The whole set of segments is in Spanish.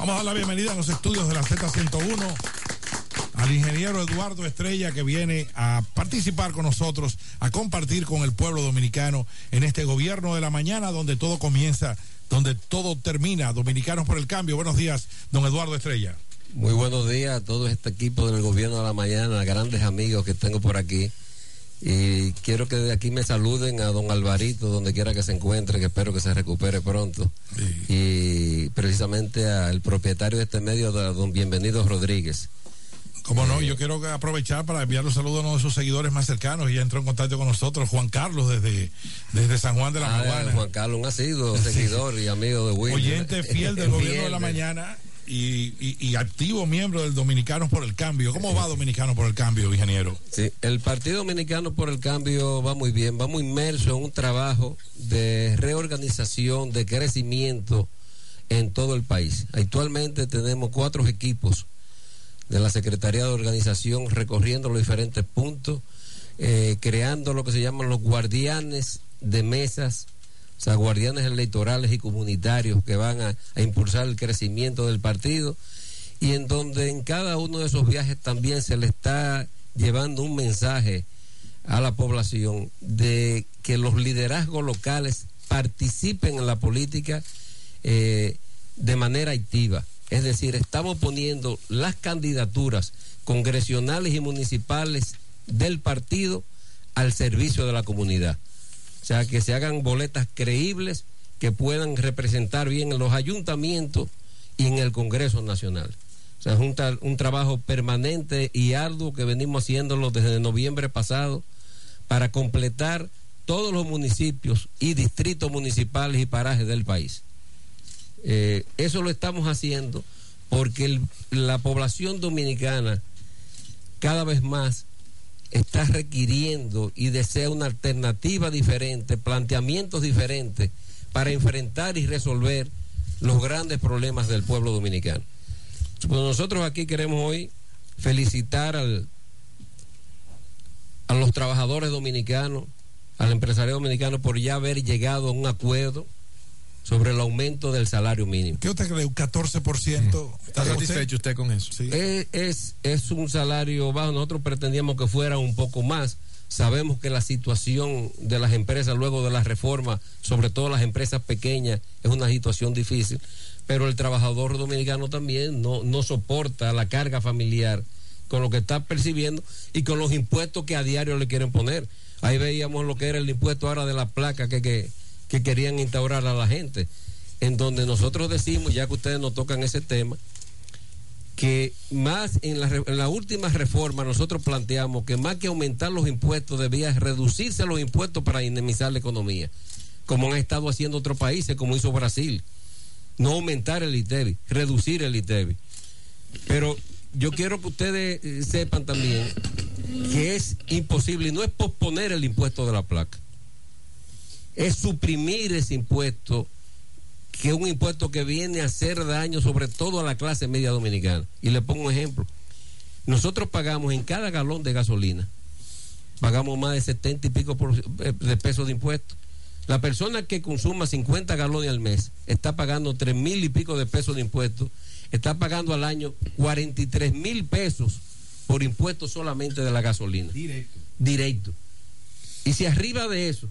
Vamos a dar la bienvenida a los estudios de la Z101 al ingeniero Eduardo Estrella que viene a participar con nosotros, a compartir con el pueblo dominicano en este gobierno de la mañana donde todo comienza, donde todo termina. Dominicanos por el cambio. Buenos días, don Eduardo Estrella. Muy buenos días a todo este equipo del gobierno de la mañana, grandes amigos que tengo por aquí. Y quiero que de aquí me saluden a don Alvarito, donde quiera que se encuentre, que espero que se recupere pronto. Sí. Y precisamente al propietario de este medio, a don Bienvenido Rodríguez. Como no, yo quiero aprovechar para enviar un saludo a uno de sus seguidores más cercanos. Ya entró en contacto con nosotros, Juan Carlos, desde, desde San Juan de la Ah, Maguana. Juan Carlos, un asiduo Sí. seguidor y amigo de Wilmer. Oyente fiel del gobierno de la mañana y, y- activo miembro del Dominicanos por el Cambio. ¿Cómo va Dominicanos por el Cambio, ingeniero? Sí, el Partido Dominicano por el Cambio va muy bien, va muy inmerso en un trabajo de reorganización, de crecimiento en todo el país. Actualmente tenemos cuatro equipos de la Secretaría de Organización recorriendo los diferentes puntos, eh, creando lo que se llaman los guardianes de mesas, o guardianes electorales y comunitarios que van a, a impulsar el crecimiento del partido y en donde en cada uno de esos viajes también se le está llevando un mensaje a la población de que los liderazgos locales participen en la política eh, de manera activa. Es decir, estamos poniendo las candidaturas congresionales y municipales del partido al servicio de la comunidad. O sea, que se hagan boletas creíbles que puedan representar bien en los ayuntamientos y en el Congreso Nacional. O sea, es un, tra- un trabajo permanente y arduo que venimos haciéndolo desde noviembre pasado para completar todos los municipios y distritos municipales y parajes del país. Eh, eso lo estamos haciendo porque la población dominicana cada vez más está requiriendo y desea una alternativa diferente, planteamientos diferentes para enfrentar y resolver los grandes problemas del pueblo dominicano. Pues nosotros aquí queremos hoy felicitar al, a los trabajadores dominicanos, al empresario dominicano por ya haber llegado a un acuerdo sobre el aumento del salario mínimo. ¿Qué usted cree? ¿Un 14%? ¿Está satisfecho usted con eso? Sí. Es, es, es un salario bajo, nosotros pretendíamos que fuera un poco más. Sabemos que la situación de las empresas luego de la reforma, sobre todo las empresas pequeñas, es una situación difícil, pero el trabajador dominicano también no, no soporta la carga familiar con lo que está percibiendo y con los impuestos que a diario le quieren poner. Ahí veíamos lo que era el impuesto ahora de la placa que, que, que querían instaurar a la gente, en donde nosotros decimos, ya que ustedes no tocan ese tema, que más en la, en la última reforma nosotros planteamos que más que aumentar los impuestos debía reducirse los impuestos para indemnizar la economía, como han estado haciendo otros países, como hizo Brasil. No aumentar el ITEVI, reducir el ITEVI. Pero yo quiero que ustedes eh, sepan también que es imposible y no es posponer el impuesto de la placa, es suprimir ese impuesto que es un impuesto que viene a hacer daño sobre todo a la clase media dominicana. Y le pongo un ejemplo. Nosotros pagamos en cada galón de gasolina, pagamos más de 70 y pico por- eh, de pesos de impuestos. La persona que consuma 50 galones al mes está pagando 3 mil y pico de pesos de impuestos, está pagando al año 43 mil pesos por impuestos solamente de la gasolina. Directo. Directo. Y si arriba de eso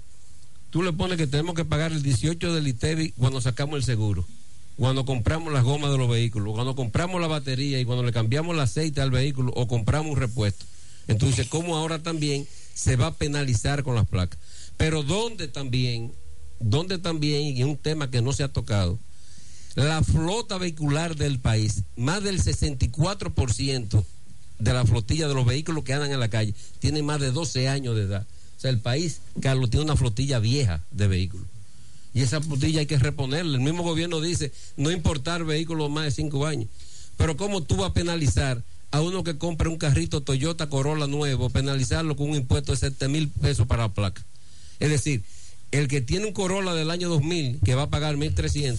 tú le pones que tenemos que pagar el 18 del ITEVI cuando sacamos el seguro, cuando compramos las gomas de los vehículos, cuando compramos la batería y cuando le cambiamos el aceite al vehículo o compramos un repuesto. Entonces, ¿cómo ahora también se va a penalizar con las placas? Pero ¿dónde también, dónde también, y un tema que no se ha tocado, la flota vehicular del país, más del 64% de la flotilla de los vehículos que andan en la calle, tiene más de 12 años de edad. O sea, el país, Carlos, tiene una flotilla vieja de vehículos. Y esa flotilla hay que reponerla. El mismo gobierno dice no importar vehículos más de 5 años. Pero ¿cómo tú vas a penalizar a uno que compra un carrito Toyota Corolla nuevo, penalizarlo con un impuesto de 7 mil pesos para la placa? Es decir, el que tiene un Corolla del año 2000, que va a pagar 1.300,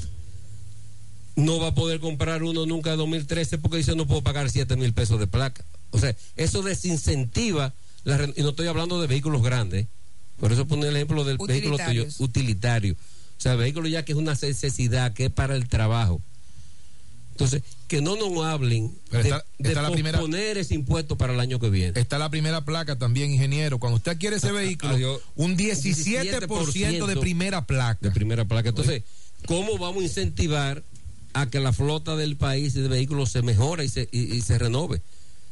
no va a poder comprar uno nunca de 2013 porque dice no puedo pagar 7 mil pesos de placa. O sea, eso desincentiva, la y no estoy hablando de vehículos grandes, por eso pone el ejemplo del vehículo Utilitarios. tuyo- utilitario. O sea, vehículo ya que es una necesidad, que es para el trabajo. Entonces, que no nos hablen está, de, la primera, poner ese impuesto para el año que viene. Está la primera placa también, ingeniero. Cuando usted quiere ese vehículo, un 17%, de primera placa. De primera placa. Entonces, ¿cómo vamos a incentivar a que la flota del país de vehículos se mejore y se, y se renove?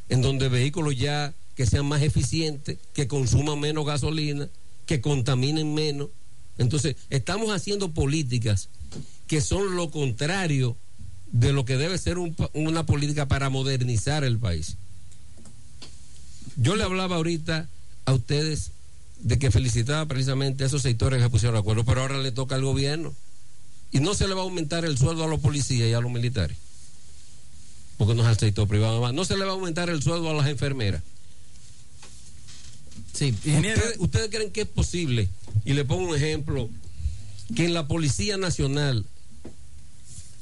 En donde vehículos ya que sean más eficientes, que consuman menos gasolina, que contaminen menos. Entonces, estamos haciendo políticas que son lo contrario de lo que debe ser una política para modernizar el país. Yo le hablaba ahorita a ustedes de que felicitaba precisamente a esos sectores que pusieron acuerdo, pero ahora le toca al gobierno. Y no se le va a aumentar el sueldo a los policías y a los militares, porque no es al sector privado. No se le va a aumentar el sueldo a las enfermeras. ¿Ustedes, ¿Ustedes creen que es posible? Y le pongo un ejemplo, que en la Policía Nacional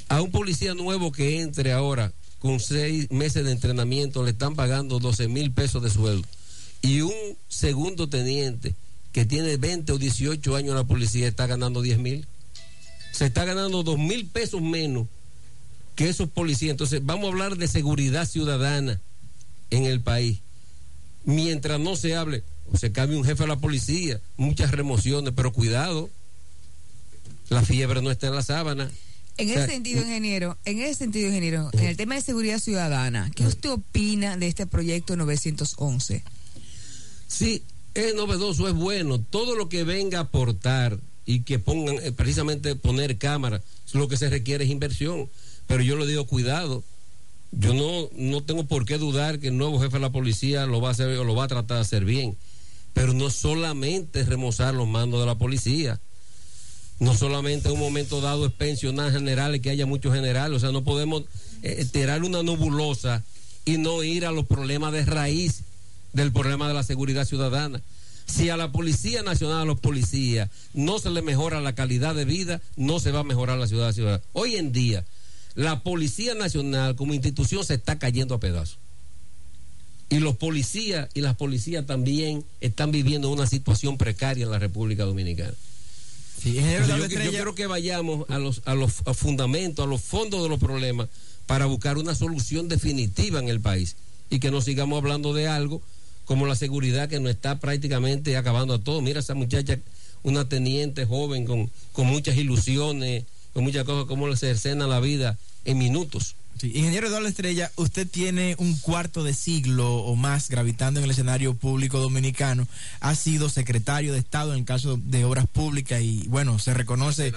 a un policía nuevo que entre ahora con seis meses de entrenamiento le están pagando 12 mil pesos de sueldo. Y un segundo teniente que tiene 20 o 18 años en la policía está ganando 10 mil. Se está ganando 2 mil pesos menos que esos policías. Entonces, vamos a hablar de seguridad ciudadana en el país. Mientras no se hable, o se cambie un jefe de la policía, muchas remociones, pero cuidado, la fiebre no está en la sábana. En ese sentido, ingeniero, en ese sentido, ingeniero, en el tema de seguridad ciudadana, ¿qué usted opina de este proyecto 911? Sí, es novedoso, es bueno. Todo lo que venga a aportar y que pongan, eh, precisamente poner cámaras, lo que se requiere es inversión. Pero yo le digo, cuidado. Yo no, no tengo por qué dudar que el nuevo jefe de la policía lo va a hacer o lo va a tratar de hacer bien. Pero no solamente remozar los mandos de la policía no solamente en un momento dado es pensionar generales, que haya muchos generales, o sea, no podemos eh, tirar una nebulosa y no ir a los problemas de raíz del problema de la seguridad ciudadana. Si a la Policía Nacional, a los policías, no se le mejora la calidad de vida, no se va a mejorar la ciudad ciudadana. Hoy en día, la Policía Nacional como institución se está cayendo a pedazos. Y los policías y las policías también están viviendo una situación precaria en la República Dominicana yo, quiero que vayamos a los, a los fundamentos, a los fondos de los problemas para buscar una solución definitiva en el país y que no sigamos hablando de algo como la seguridad que nos está prácticamente acabando a todo. Mira esa muchacha, una teniente joven con, con muchas ilusiones, con muchas cosas, como se escena la vida en minutos. Ingeniero Eduardo Estrella, usted tiene un cuarto de siglo o más gravitando en el escenario público dominicano. Ha sido secretario de Estado en el caso de Obras Públicas y, bueno, se reconoce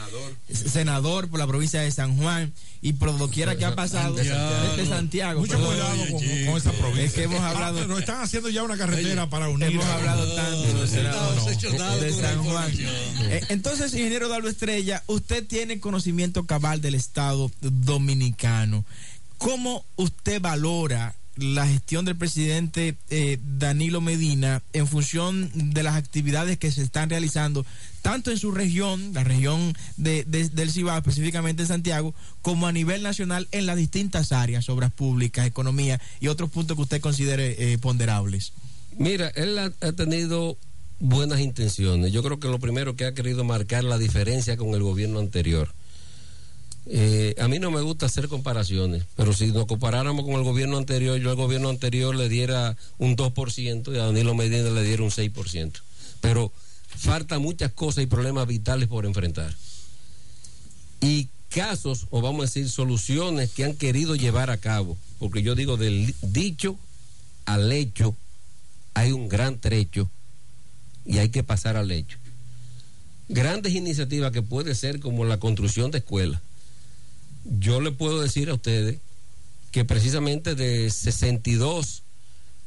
senador, por la provincia de San Juan y por doquiera que ha pasado desde Santiago. Mucho cuidado con, esa provincia. Es que hemos ah, hablado. nos están haciendo ya una carretera para unir. Hemos hablado tanto de, San Juan. Eh, entonces, ingeniero Eduardo Estrella, usted tiene conocimiento cabal del Estado dominicano. ¿Cómo usted valora la gestión del presidente eh, Danilo Medina en función de las actividades que se están realizando tanto en su región, la región de, del Cibao, específicamente en Santiago, como a nivel nacional en las distintas áreas, obras públicas, economía y otros puntos que usted considere eh, ponderables? Mira, él ha, ha tenido buenas intenciones. Yo creo que lo primero que ha querido marcar la diferencia con el gobierno anterior eh, a mí no me gusta hacer comparaciones, pero si nos comparáramos con el gobierno anterior, yo al gobierno anterior le diera un 2% y a Danilo Medina le diera un 6%. Pero falta muchas cosas y problemas vitales por enfrentar. Y casos, o vamos a decir, soluciones que han querido llevar a cabo, porque yo digo del dicho al hecho hay un gran trecho y hay que pasar al hecho. Grandes iniciativas que puede ser como la construcción de escuelas yo le puedo decir a ustedes que precisamente de 62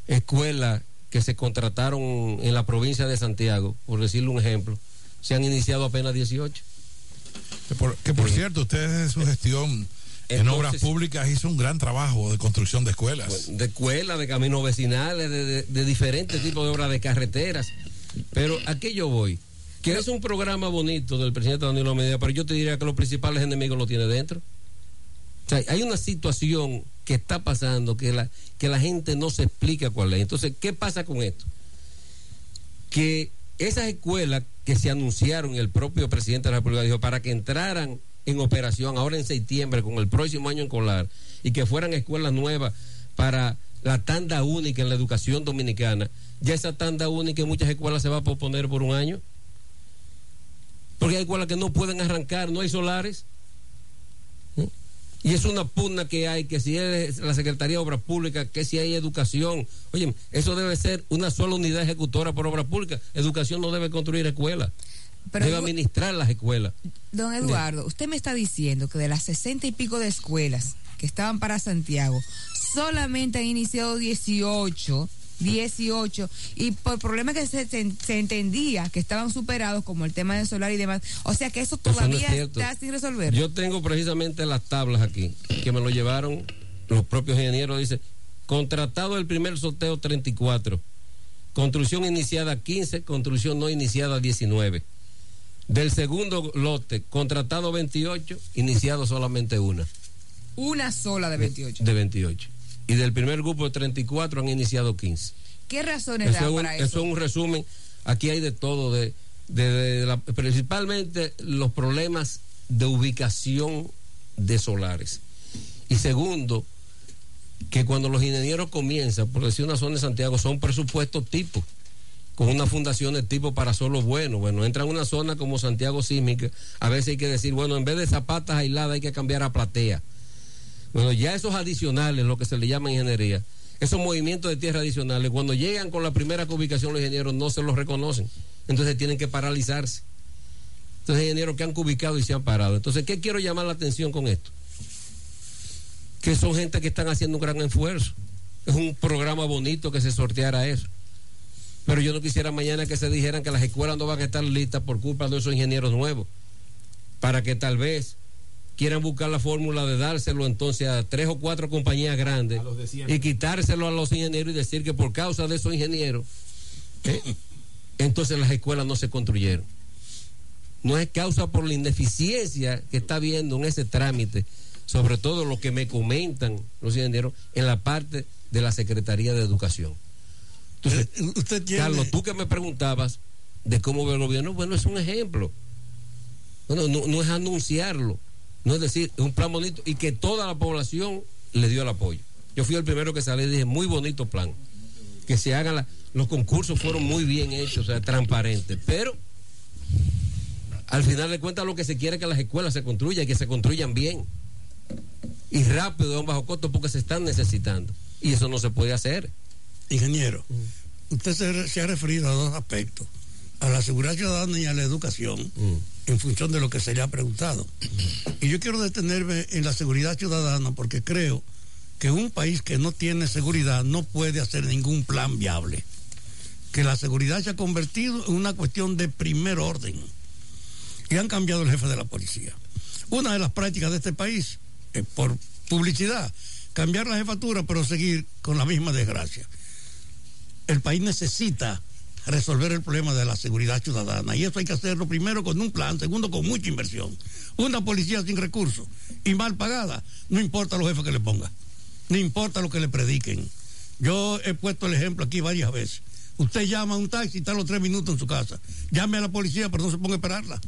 escuelas que se contrataron en la provincia de Santiago, por decirle un ejemplo, se han iniciado apenas 18. Que por, cierto, ustedes en su gestión en obras públicas hizo un gran trabajo de construcción de escuelas. De escuelas, de caminos vecinales, de, diferentes tipos de obras de carreteras. Pero a qué yo voy? Que es un programa bonito del presidente Danilo Medina, pero yo te diría que los principales enemigos lo tiene dentro hay una situación que está pasando que la, que la gente no se explica cuál es. Entonces, ¿qué pasa con esto? Que esas escuelas que se anunciaron, el propio presidente de la República dijo, para que entraran en operación ahora en septiembre con el próximo año en Colar y que fueran escuelas nuevas para la tanda única en la educación dominicana, ya esa tanda única en muchas escuelas se va a posponer por un año. Porque hay escuelas que no pueden arrancar, no hay solares. Y es una pugna que hay, que si es la Secretaría de Obras Públicas, que si hay educación. Oye, eso debe ser una sola unidad ejecutora por obras públicas. Educación no debe construir escuelas. debe administrar las escuelas. Don Eduardo, usted me está diciendo que de las sesenta y pico de escuelas que estaban para Santiago, solamente han iniciado 18 18 y por problemas que se, se, entendía que estaban superados como el tema del solar y demás, o sea que eso todavía está sin resolver. Yo tengo precisamente las tablas aquí que me lo llevaron los propios ingenieros, dice, contratado el primer sorteo 34, construcción iniciada 15, construcción no iniciada 19. Del segundo lote, contratado 28, iniciado solamente una. Una sola de 28. De 28 y del primer grupo de 34 han iniciado 15. ¿Qué razones da para eso? Eso es un resumen. Aquí hay de todo, de, de, principalmente los problemas de ubicación de solares. Y segundo, que cuando los ingenieros comienzan, por decir una zona de Santiago, son presupuestos tipo, con una fundación de tipo para solo bueno. Bueno, entra en una zona como Santiago Sísmica, a veces hay que decir, bueno, en vez de zapatas aisladas hay que cambiar a platea bueno, ya esos adicionales, lo que se le llama ingeniería, esos movimientos de tierra adicionales, cuando llegan con la primera ubicación los ingenieros no se los reconocen. Entonces tienen que paralizarse. Entonces, ingenieros que han cubicado y se han parado. Entonces, ¿qué quiero llamar la atención con esto? Que son gente que están haciendo un gran esfuerzo. Es un programa bonito que se sorteara eso. Pero yo no quisiera mañana que se dijeran que las escuelas no van a estar listas por culpa de esos ingenieros nuevos. Para que tal vez quieran buscar la fórmula de dárselo entonces a tres o cuatro compañías grandes y quitárselo a los ingenieros y decir que por causa de esos ingenieros, ¿eh? entonces las escuelas no se construyeron. No es causa por la ineficiencia que está habiendo en ese trámite, sobre todo lo que me comentan los ingenieros en la parte de la Secretaría de Educación. Entonces, eh, Carlos, tú que me preguntabas de cómo ve el gobierno, bueno, es un ejemplo. Bueno, no es anunciarlo no es decir, es un plan bonito y que toda la población le dio el apoyo. Yo fui el primero que salí y dije, muy bonito plan. Que se hagan los concursos fueron muy bien hechos, o sea, transparentes. Pero al final de cuentas lo que se quiere es que las escuelas se construyan y que se construyan bien. Y rápido, en bajo costo, porque se están necesitando. Y eso no se puede hacer. Ingeniero, usted se, ha referido a dos aspectos, a la seguridad ciudadana y a la educación. Mm en función de lo que se le ha preguntado. Y yo quiero detenerme en la seguridad ciudadana porque creo que un país que no tiene seguridad no puede hacer ningún plan viable. Que la seguridad se ha convertido en una cuestión de primer orden. Y han cambiado el jefe de la policía. Una de las prácticas de este país, es por publicidad, cambiar la jefatura pero seguir con la misma desgracia. El país necesita resolver el problema de la seguridad ciudadana. Y eso hay que hacerlo primero con un plan, segundo con mucha inversión. Una policía sin recursos y mal pagada, no importa los jefes que le ponga, no importa lo que le prediquen. Yo he puesto el ejemplo aquí varias veces. Usted llama a un taxi y está los tres minutos en su casa. Llame a la policía, pero no se ponga a esperarla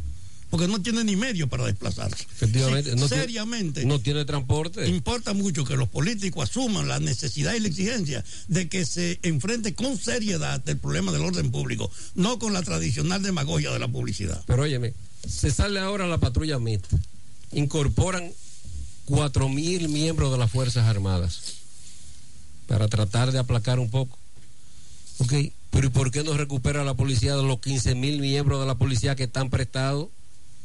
porque no tiene ni medio para desplazarse. Efectivamente, no seriamente. Tiene, no tiene transporte. Importa mucho que los políticos asuman la necesidad y la exigencia de que se enfrente con seriedad el problema del orden público, no con la tradicional demagogia de la publicidad. Pero óyeme, se sale ahora la patrulla mixta, incorporan cuatro mil miembros de las Fuerzas Armadas para tratar de aplacar un poco. Ok, pero ¿y por qué no recupera la policía de los 15 mil miembros de la policía que están prestados?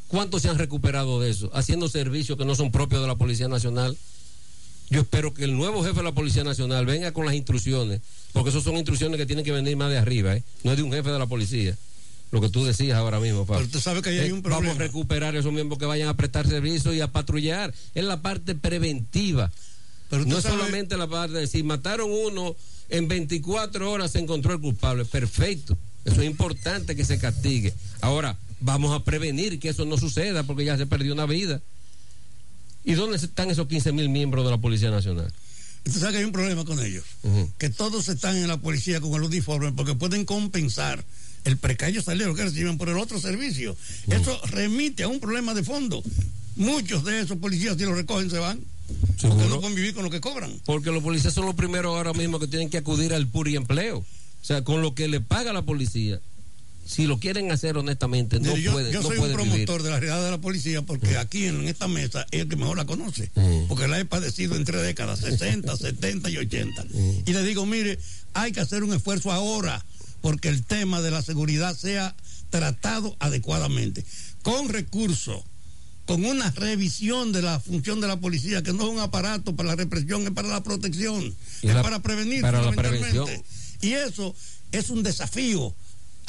¿Cuántos se han recuperado de eso? Haciendo servicios que no son propios de la Policía Nacional. Yo espero que el nuevo jefe de la Policía Nacional venga con las instrucciones, porque esas son instrucciones que tienen que venir más de arriba, ¿eh? no es de un jefe de la policía. Lo que tú decías ahora mismo, Pablo. Pero tú sabes que hay un problema. Vamos a recuperar esos miembros que vayan a prestar servicio y a patrullar. Es la parte preventiva. Pero no es solamente la parte de si mataron uno, en 24 horas se encontró el culpable. Perfecto. Eso es importante que se castigue. Ahora, vamos a prevenir que eso no suceda porque ya se perdió una vida. ¿Y dónde están esos 15 mil miembros de la Policía Nacional? Usted sabe que hay un problema con ellos. Que todos están en la policía con el uniforme porque pueden compensar el precario salario que reciben por el otro servicio. Eso remite a un problema de fondo. muchos de esos policías si los recogen se van. Porque no pueden vivir con lo que cobran. Porque los policías son los primeros ahora mismo que tienen que acudir al puri empleo. O sea, con lo que le paga la policía, si lo quieren hacer honestamente, no yo, pueden. Yo soy un promotor de la realidad de la policía porque aquí en, esta mesa es el que mejor la conoce. Porque la he padecido en tres décadas, 60, 70 y 80. Y le digo, mire, hay que hacer un esfuerzo ahora porque el tema de la seguridad sea tratado adecuadamente, con recursos, con una revisión de la función de la policía, que no es un aparato para la represión, es para la protección, es para prevenir. Para la prevención. Y eso es un desafío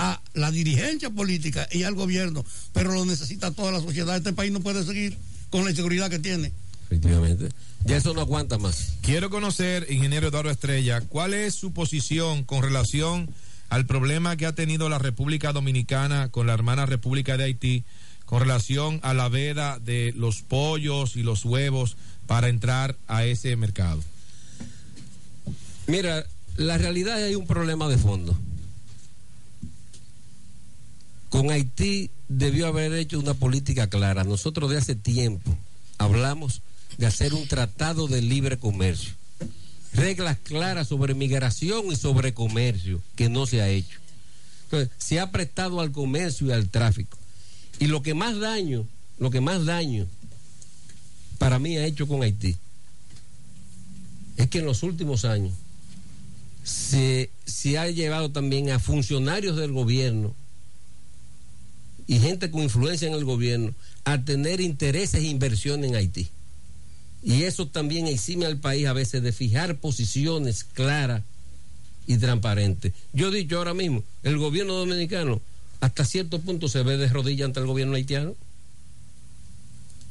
a la dirigencia política y al gobierno, pero lo necesita toda la sociedad. Este país no puede seguir con la inseguridad que tiene. Efectivamente. Ya eso no aguanta más. Quiero conocer, ingeniero Eduardo Estrella, cuál es su posición con relación al problema que ha tenido la República Dominicana con la hermana República de Haití con relación a la veda de los pollos y los huevos para entrar a ese mercado. Mira, la realidad es que hay un problema de fondo. Con Haití debió haber hecho una política clara. Nosotros de hace tiempo hablamos de hacer un tratado de libre comercio reglas claras sobre migración y sobre comercio, que no se ha hecho. Entonces, se ha prestado al comercio y al tráfico. Y lo que más daño, lo que más daño para mí ha hecho con Haití, es que en los últimos años se, se ha llevado también a funcionarios del gobierno y gente con influencia en el gobierno a tener intereses e inversión en Haití. Y eso también exime al país a veces de fijar posiciones claras y transparentes. Yo he dicho ahora mismo, el gobierno dominicano hasta cierto punto se ve de rodillas ante el gobierno haitiano.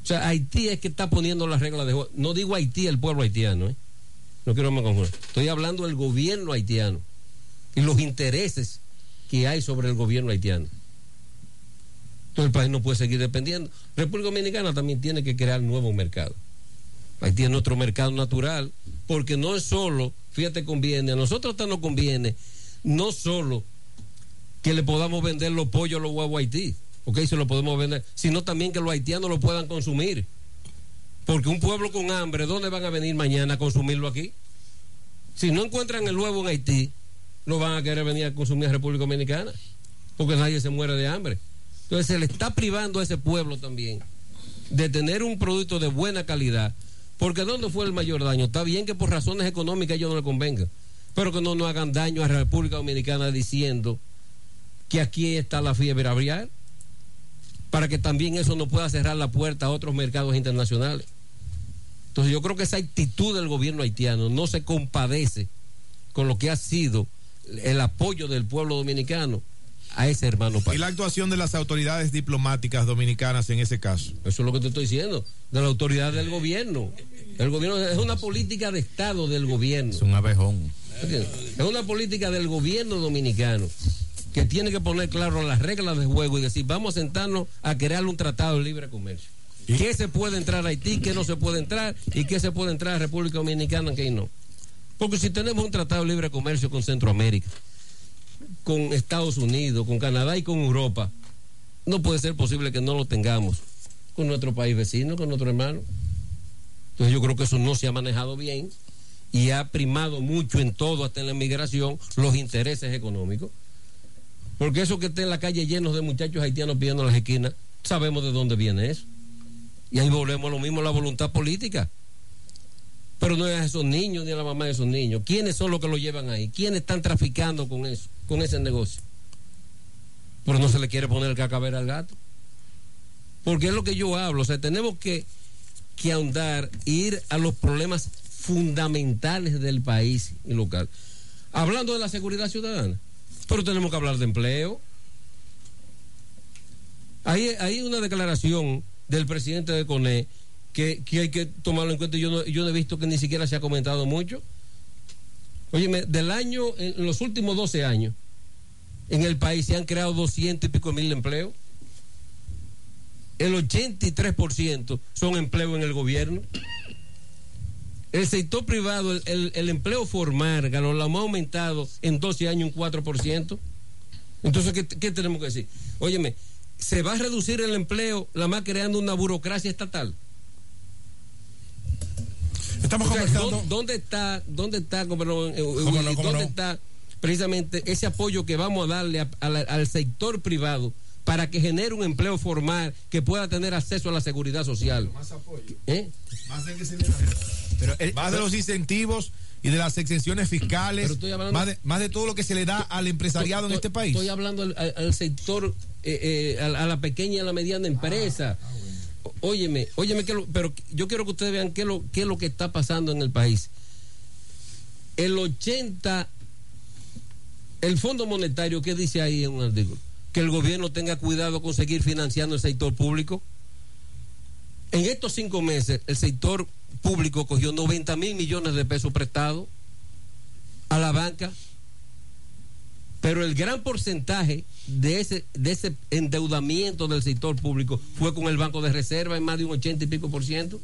O sea, Haití es que está poniendo las reglas de juego. No digo Haití, el pueblo haitiano, ¿eh? No quiero me confundir. Estoy hablando del gobierno haitiano y los intereses que hay sobre el gobierno haitiano. Entonces el país no puede seguir dependiendo. República Dominicana también tiene que crear nuevos mercados. Haití es nuestro mercado natural, porque no es solo, fíjate, conviene, a nosotros hasta nos conviene, no solo que le podamos vender los pollos, los huevos a Haití, ok, se lo podemos vender, sino también que los haitianos lo puedan consumir. Porque un pueblo con hambre, ¿dónde van a venir mañana a consumirlo aquí? Si no encuentran el huevo en Haití, no van a querer venir a consumir a República Dominicana, porque nadie se muere de hambre. Entonces se le está privando a ese pueblo también de tener un producto de buena calidad porque ¿dónde fue el mayor daño? Está bien que por razones económicas ellos no le convengan, pero que no nos hagan daño a la República Dominicana diciendo que aquí está la fiebre aviar, para que también eso no pueda cerrar la puerta a otros mercados internacionales. Entonces yo creo que esa actitud del gobierno haitiano no se compadece con lo que ha sido el apoyo del pueblo dominicano a ese hermano país. ¿Y la actuación de las autoridades diplomáticas dominicanas en ese caso? Eso es lo que te estoy diciendo, de la autoridad del gobierno. El gobierno es una política de Estado del gobierno. Es un abejón. Es una política del gobierno dominicano que tiene que poner claro las reglas de juego y decir, vamos a sentarnos a crear un tratado de libre comercio. ¿Qué se puede entrar a Haití, qué no se puede entrar y qué se puede entrar a República Dominicana, qué no? Porque si tenemos un tratado de libre comercio con Centroamérica, con Estados Unidos, con Canadá y con Europa, no puede ser posible que no lo tengamos con nuestro país vecino, con nuestro hermano. Entonces yo creo que eso no se ha manejado bien y ha primado mucho en todo, hasta en la inmigración, los intereses económicos. Porque eso que está en la calle llenos de muchachos haitianos pidiendo las esquinas, sabemos de dónde viene eso. Y ahí volvemos a lo mismo, la voluntad política. Pero no es a esos niños ni a la mamá de esos niños. ¿Quiénes son los que lo llevan ahí? ¿Quiénes están traficando con eso, con ese negocio? Pero no se le quiere poner el cacaber al gato. Porque es lo que yo hablo. O sea, tenemos que, que ahondar, ir a los problemas fundamentales del país y local. Hablando de la seguridad ciudadana. Pero tenemos que hablar de empleo. Hay, hay una declaración del presidente de CONE que, hay que tomarlo en cuenta. Yo no, yo no he visto que ni siquiera se ha comentado mucho. Óyeme, del año, en los últimos 12 años, en el país se han creado 200 y pico mil empleos. El 83% son empleos en el gobierno. El sector privado, el, empleo formal, lo, lo hemos aumentado en 12 años un 4%. Entonces, ¿qué, ¿qué, tenemos que decir? Óyeme, se va a reducir el empleo, la más creando una burocracia estatal. Estamos conversando. ¿dónde, está, dónde está, dónde está precisamente ese apoyo que vamos a darle al sector privado para que genere un empleo formal que pueda tener acceso a la seguridad social? Más apoyo. ¿Eh? Más de que se le Pero, más de los incentivos y de las exenciones fiscales, más, de, más, de, todo lo que se le da al empresariado en este país. Estoy hablando al, sector, eh, eh, a, la pequeña y a la mediana empresa. Ah, ah, óyeme, óyeme, que pero yo quiero que ustedes vean qué, lo, qué es lo que está pasando en el país. El 80, el Fondo Monetario, ¿qué dice ahí en un artículo? Que el gobierno tenga cuidado con seguir financiando el sector público. En estos cinco meses, el sector público cogió 90 mil millones de pesos prestados a la banca, pero el gran porcentaje de ese, de ese endeudamiento del sector público fue con el Banco de Reserva en más de un 80 y pico por ciento.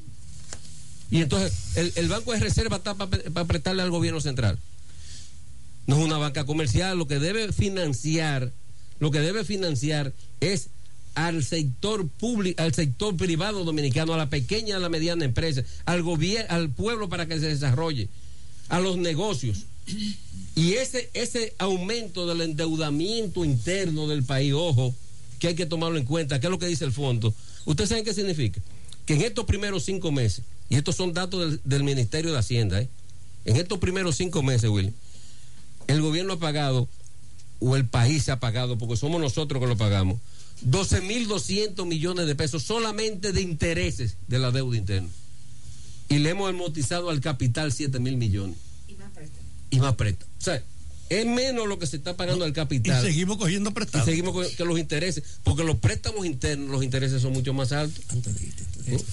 Y entonces el, Banco de Reserva está para prestarle al gobierno central. No es una banca comercial, lo que debe financiar, lo que debe financiar es al sector público, al sector privado dominicano, a la pequeña a la mediana empresa, al gobierno, al pueblo para que se desarrolle, a los negocios. Y ese, ese aumento del endeudamiento interno del país, ojo, que hay que tomarlo en cuenta, ¿qué es lo que dice el fondo? ¿Ustedes saben qué significa? Que en estos primeros cinco meses, y estos son datos del, Ministerio de Hacienda, ¿eh? en estos primeros cinco meses, Will, el gobierno ha pagado, o el país ha pagado, porque somos nosotros que lo pagamos, 12.200 millones de pesos solamente de intereses de la deuda interna. Y le hemos amortizado al capital 7 mil millones. Y más presta. O sea, es menos lo que se está pagando al capital. Y seguimos cogiendo prestados. Y seguimos que los intereses, porque los préstamos internos, los intereses son mucho más altos.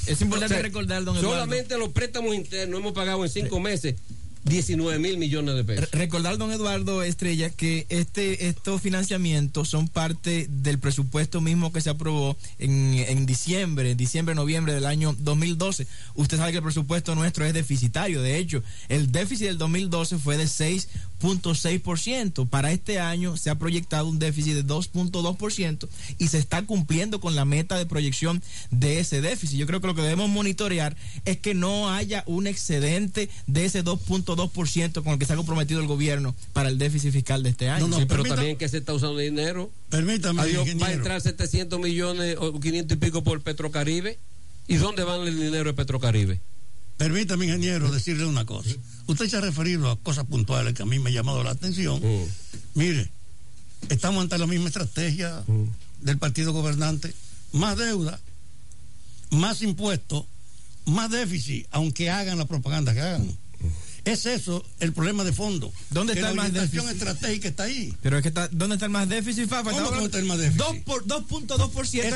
Es importante recordar, don Eduardo. Solamente los préstamos internos hemos pagado en cinco meses 19 mil millones de pesos. Recordar, don Eduardo Estrella, que este estos financiamientos son parte del presupuesto mismo que se aprobó en, en diciembre, diciembre, noviembre del año 2012. Usted sabe que el presupuesto nuestro es deficitario. De hecho, el déficit del 2012 fue de 6.6%. Para este año se ha proyectado un déficit de 2.2% y se está cumpliendo con la meta de proyección de ese déficit. Yo creo que lo que debemos monitorear es que no haya un excedente de ese 2.2% 2% con el que se ha comprometido el gobierno para el déficit fiscal de este año. No, pero también que se está usando dinero. Permítame. va a entrar 700 millones o 500 y pico por Petrocaribe. ¿Y dónde van el dinero de Petrocaribe? Permítame, ingeniero, decirle una cosa. Usted se ha referido a cosas puntuales que a mí me han llamado la atención. Mm. Mire, estamos ante la misma estrategia mm. del partido gobernante. Más deuda, más impuestos, más déficit, aunque hagan la propaganda que hagan. Es eso el problema de fondo. ¿Dónde está el más déficit? estratégica está ahí. Pero es que está, ¿dónde está el más déficit, Fafa? ¿Cómo está el más déficit? 2.2% de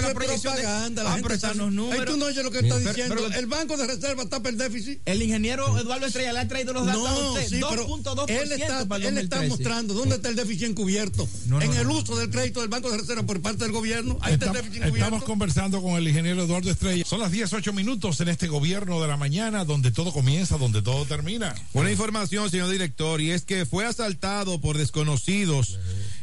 la proyección. Propaganda, de, la ah, gente está, los números. Ahí tú no oyes lo que está diciendo. el Banco de Reserva está por déficit. El ingeniero Eduardo Estrella le ha traído los datos no, a usted. Sí, 2.2% él está, él está mostrando dónde está el déficit encubierto. en el uso del crédito del Banco de Reserva por parte del gobierno. Ahí está, el déficit encubierto. Estamos conversando con el ingeniero Eduardo Estrella. Son las 18 minutos en este gobierno de la mañana donde todo comienza, donde todo termina. Buena información, señor director, y es que fue asaltado por desconocidos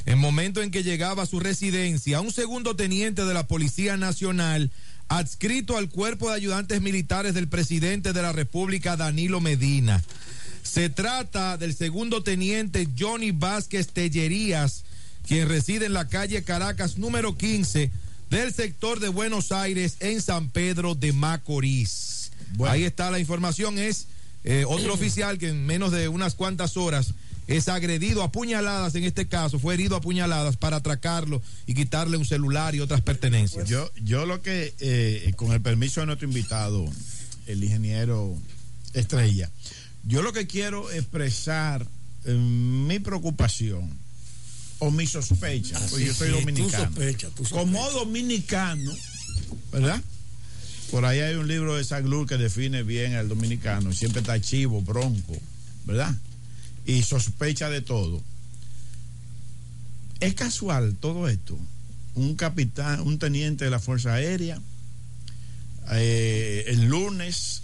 en momento en que llegaba a su residencia un segundo teniente de la Policía Nacional adscrito al cuerpo de ayudantes militares del presidente de la República, Danilo Medina. Se trata del segundo teniente Johnny Vázquez Tellerías, quien reside en la calle Caracas número 15 del sector de Buenos Aires en San Pedro de Macorís. Ahí está la información, es eh, otro oficial que en menos de unas cuantas horas es agredido a puñaladas, en este caso, fue herido a puñaladas para atracarlo y quitarle un celular y otras pertenencias. Yo, yo lo que, eh, con el permiso de nuestro invitado, el ingeniero Estrella, yo lo que quiero expresar eh, mi preocupación o mi sospecha, porque yo soy dominicano. Como dominicano, ¿verdad? Por ahí hay un libro de Saglur que define bien al dominicano, siempre está chivo, bronco, ¿verdad? Y sospecha de todo. Es casual todo esto. Un capitán, un teniente de la Fuerza Aérea, eh, el lunes,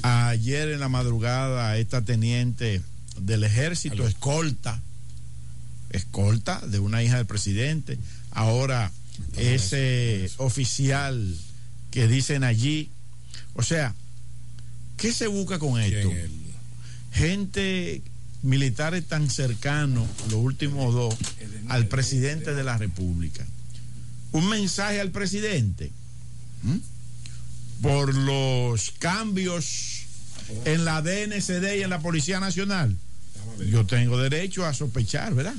ayer en la madrugada, esta teniente del ejército, escolta, escolta de una hija del presidente, ahora ese oficial que dicen allí. O sea, ¿qué se busca con esto? Gente militares tan cercanos, los últimos dos, al presidente de la República. Un mensaje al presidente por los cambios en la DNCD y en la Policía Nacional. Yo tengo derecho a sospechar, ¿verdad?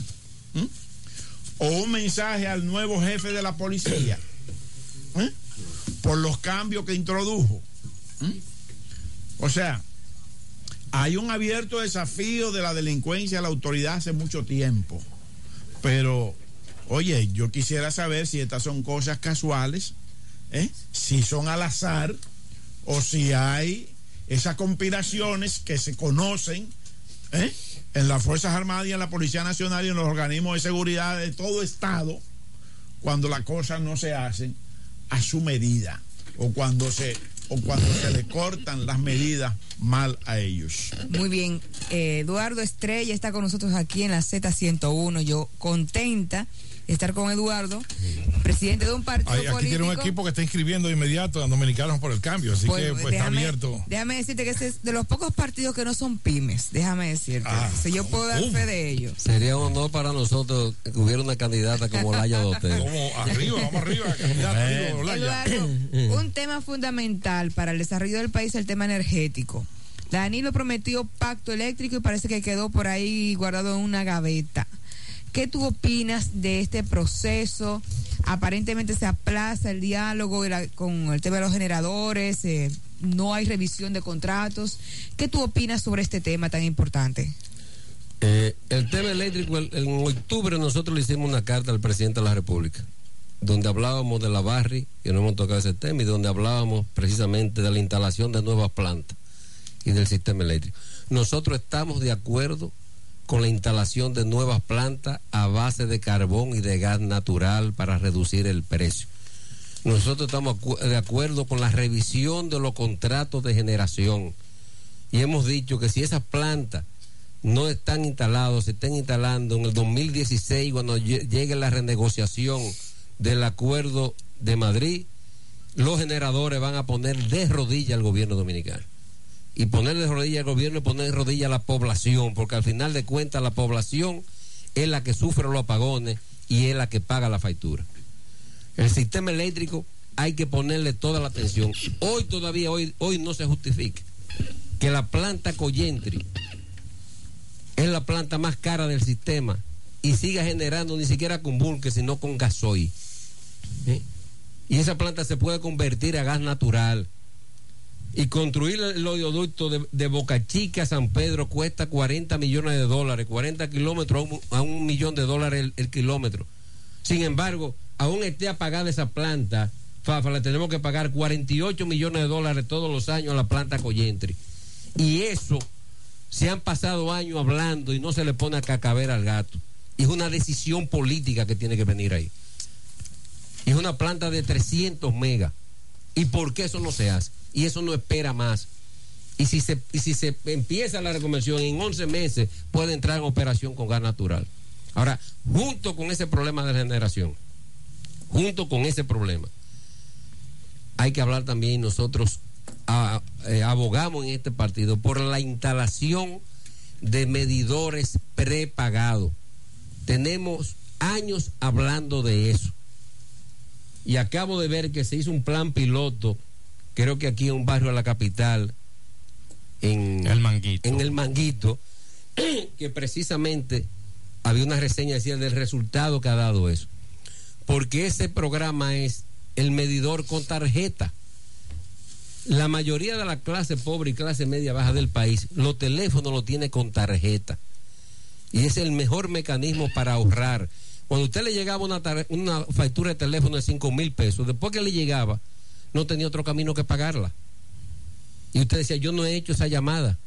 O un mensaje al nuevo jefe de la policía ¿eh? Por los cambios que introdujo. O sea, hay un abierto desafío de la delincuencia a la autoridad hace mucho tiempo. Pero, oye, yo quisiera saber si estas son cosas casuales, ¿eh? si son al azar, o si hay esas conspiraciones que se conocen ¿eh? en las Fuerzas Armadas y en la Policía Nacional y en los organismos de seguridad de todo Estado, cuando las cosas no se hacen a su medida, o cuando se o cuando se le cortan las medidas mal a ellos. Muy bien, eh, Eduardo Estrella está con nosotros aquí en la Z101, yo contenta estar con Eduardo, presidente de un partido Aquí político. tiene un equipo que está inscribiendo de inmediato a Dominicanos por el cambio, así Pues, que pues, está abierto. Déjame decirte que ese es de los pocos partidos que no son pymes, déjame decirte. Ah, O sea, yo puedo dar ¿cómo? fe de ello. Sería un honor para nosotros que hubiera una candidata como Laya Dote. Como arriba, vamos arriba. Eduardo, un tema fundamental para el desarrollo del país es el tema energético. Danilo prometió pacto eléctrico y parece que quedó por ahí guardado en una gaveta. ¿Qué tú opinas de este proceso? Aparentemente se aplaza el diálogo con el tema de los generadores, eh, no hay revisión de contratos. ¿Qué tú opinas sobre este tema tan importante? Eh, el tema eléctrico, el- en octubre nosotros le hicimos una carta al presidente de la República, donde hablábamos de la Barri, que no hemos tocado ese tema, y donde hablábamos precisamente de la instalación de nuevas plantas y del sistema eléctrico. Nosotros estamos de acuerdo con la instalación de nuevas plantas a base de carbón y de gas natural para reducir el precio. Nosotros estamos de acuerdo con la revisión de los contratos de generación y hemos dicho que si esas plantas no están instalados, se estén instalando en el 2016 cuando lle- llegue la renegociación del acuerdo de Madrid, los generadores van a poner de rodilla al gobierno dominicano. Y poner de rodilla al gobierno y poner de rodilla a la población, porque al final de cuentas la población es la que sufre los apagones y es la que paga la factura. El sistema eléctrico hay que ponerle toda la atención. Hoy todavía, hoy, hoy no se justifica que la planta Coyentri es la planta más cara del sistema y siga generando ni siquiera con bulque, sino con gasoil. ¿Eh? Y esa planta se puede convertir a gas natural. Y construir el oleoducto de, de Boca Chica a San Pedro cuesta 40 millones de dólares, 40 kilómetros a un, millón de dólares el, kilómetro. Sin embargo, aún esté apagada esa planta, Fafa, le tenemos que pagar 48 millones de dólares todos los años a la planta Coyentri. Y eso se han pasado años hablando y no se le pone a cacaber al gato. Es una decisión política que tiene que venir ahí. Es una planta de 300 megas. ¿Y por qué eso no se hace? Y eso no espera más. Y si se, si se empieza la reconversión en 11 meses, puede entrar en operación con gas natural. Ahora, junto con ese problema de generación, junto con ese problema, hay que hablar también nosotros eh, abogamos en este partido por la instalación de medidores prepagados. Tenemos años hablando de eso. Y acabo de ver que se hizo un plan piloto, creo que aquí en un barrio de la capital, en El Manguito. en el Manguito, que precisamente había una reseña decía del resultado que ha dado eso. Porque ese programa es el medidor con tarjeta. La mayoría de la clase pobre y clase media baja del país, los teléfonos lo tiene con tarjeta. Y es el mejor mecanismo para ahorrar. Cuando usted le llegaba una, factura de teléfono de 5 mil pesos, después que le llegaba, no tenía otro camino que pagarla. Y usted decía, yo no he hecho esa llamada.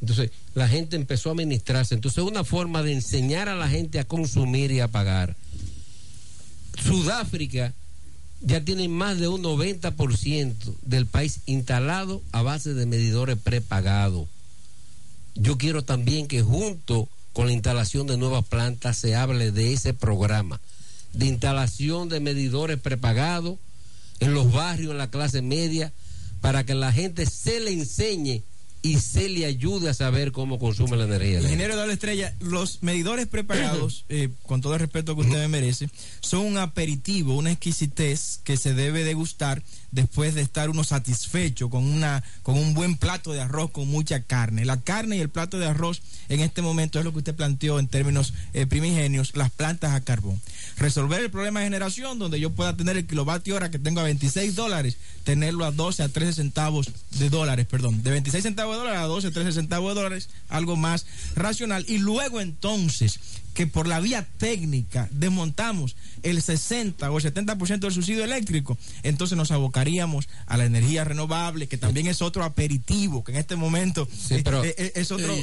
Entonces, la gente empezó a administrarse. Entonces, es una forma de enseñar a la gente a consumir y a pagar. Sudáfrica ya tiene más de un 90% del país instalado a base de medidores prepagados. Yo quiero también que junto con la instalación de nuevas plantas se hable de ese programa de instalación de medidores prepagados en los barrios, en la clase media, para que la gente se le enseñe y se le ayude a saber cómo consume la energía. Ingeniero de la Estrella, los medidores preparados, eh, con todo el respeto que usted me merece, son un aperitivo, una exquisitez que se debe degustar después de estar uno satisfecho con, una, con un buen plato de arroz con mucha carne. La carne y el plato de arroz en este momento es lo que usted planteó en términos eh, primigenios, las plantas a carbón. Resolver el problema de generación donde yo pueda tener el kilovatio hora que tengo a 26 dólares, tenerlo a 12 a 13 centavos de dólares, perdón, de 26 centavos de dólares a 12 13 centavos de dólares, algo más racional. Y luego entonces que por la vía técnica desmontamos el 60 o el 70% del subsidio eléctrico, entonces nos abocaríamos a la energía renovable, que también es otro aperitivo, que en este momento eh, eh, es, otro,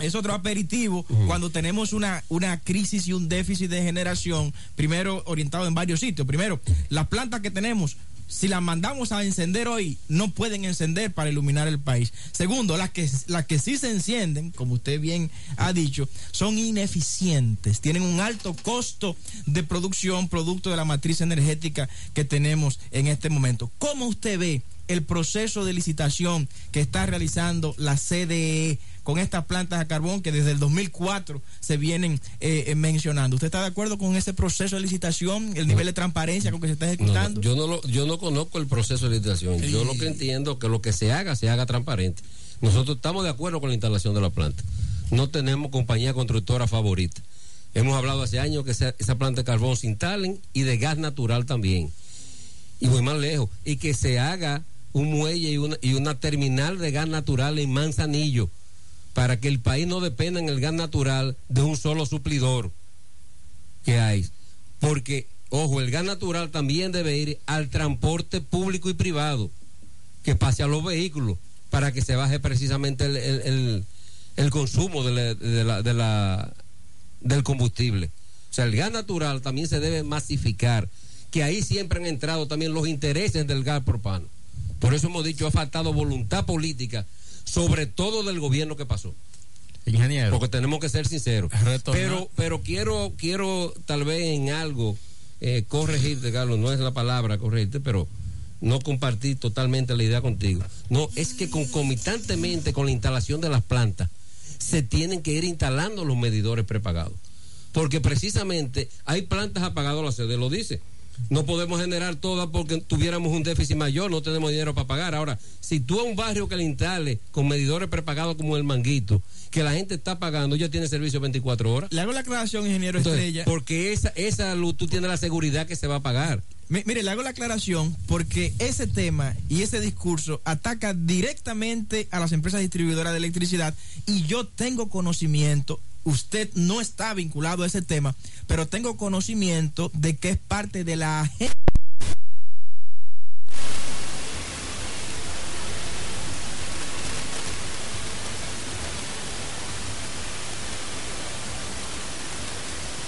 es otro aperitivo cuando tenemos una, una crisis y un déficit de generación, primero orientado en varios sitios. Primero, las plantas que tenemos si las mandamos a encender hoy, no pueden encender para iluminar el país. Segundo, las que, las que sí se encienden, como usted bien ha dicho, son ineficientes, tienen un alto costo de producción, producto de la matriz energética que tenemos en este momento. ¿Cómo usted ve el proceso de licitación que está realizando la CDE con estas plantas a carbón que desde el 2004 se vienen eh, eh, mencionando. ¿Usted está de acuerdo con ese proceso de licitación, el nivel de transparencia con que se está ejecutando? yo, no lo, yo no conozco el proceso de licitación. Yo lo que entiendo es que lo que se haga, se haga transparente. Nosotros estamos de acuerdo con la instalación de la planta. No tenemos compañía constructora favorita. Hemos hablado hace años que esa, planta de carbón se instalen y de gas natural también. Y voy más lejos. Y que se haga un muelle y una, y una terminal de gas natural en Manzanillo para que el país no dependa en el gas natural de un solo suplidor que hay. Porque, ojo, el gas natural también debe ir al transporte público y privado, que pase a los vehículos, para que se baje precisamente el, consumo de la, del combustible. O sea, el gas natural también se debe masificar, que ahí siempre han entrado también los intereses del gas propano. Por eso hemos dicho, ha faltado voluntad política sobre todo del gobierno que pasó. Ingeniero. Porque tenemos que ser sinceros. Pero, pero quiero, quiero tal vez en algo eh, corregirte, Carlos, no es la palabra corregirte, pero no compartir totalmente la idea contigo. No, es que concomitantemente con la instalación de las plantas, se tienen que ir instalando los medidores prepagados. Porque precisamente hay plantas apagadas, la sede lo dice no podemos generar todas porque tuviéramos un déficit mayor, no tenemos dinero para pagar. Ahora, si tú a un barrio que le instale con medidores prepagados como el manguito, que la gente está pagando, ya tiene servicio 24 horas. Le hago la aclaración, ingeniero Estrella. Porque esa, esa luz tú tienes la seguridad que se va a pagar. mire, le hago la aclaración porque ese tema y ese discurso ataca directamente a las empresas distribuidoras de electricidad y yo tengo conocimiento usted no está vinculado a ese tema, pero tengo conocimiento de que es parte de la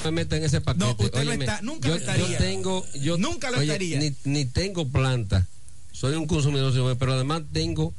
me meta en ese paquete. No, usted no está, nunca lo estaría. Yo tengo, yo, nunca lo estaría. Ni, ni, tengo planta. Soy un consumidor, pero además tengo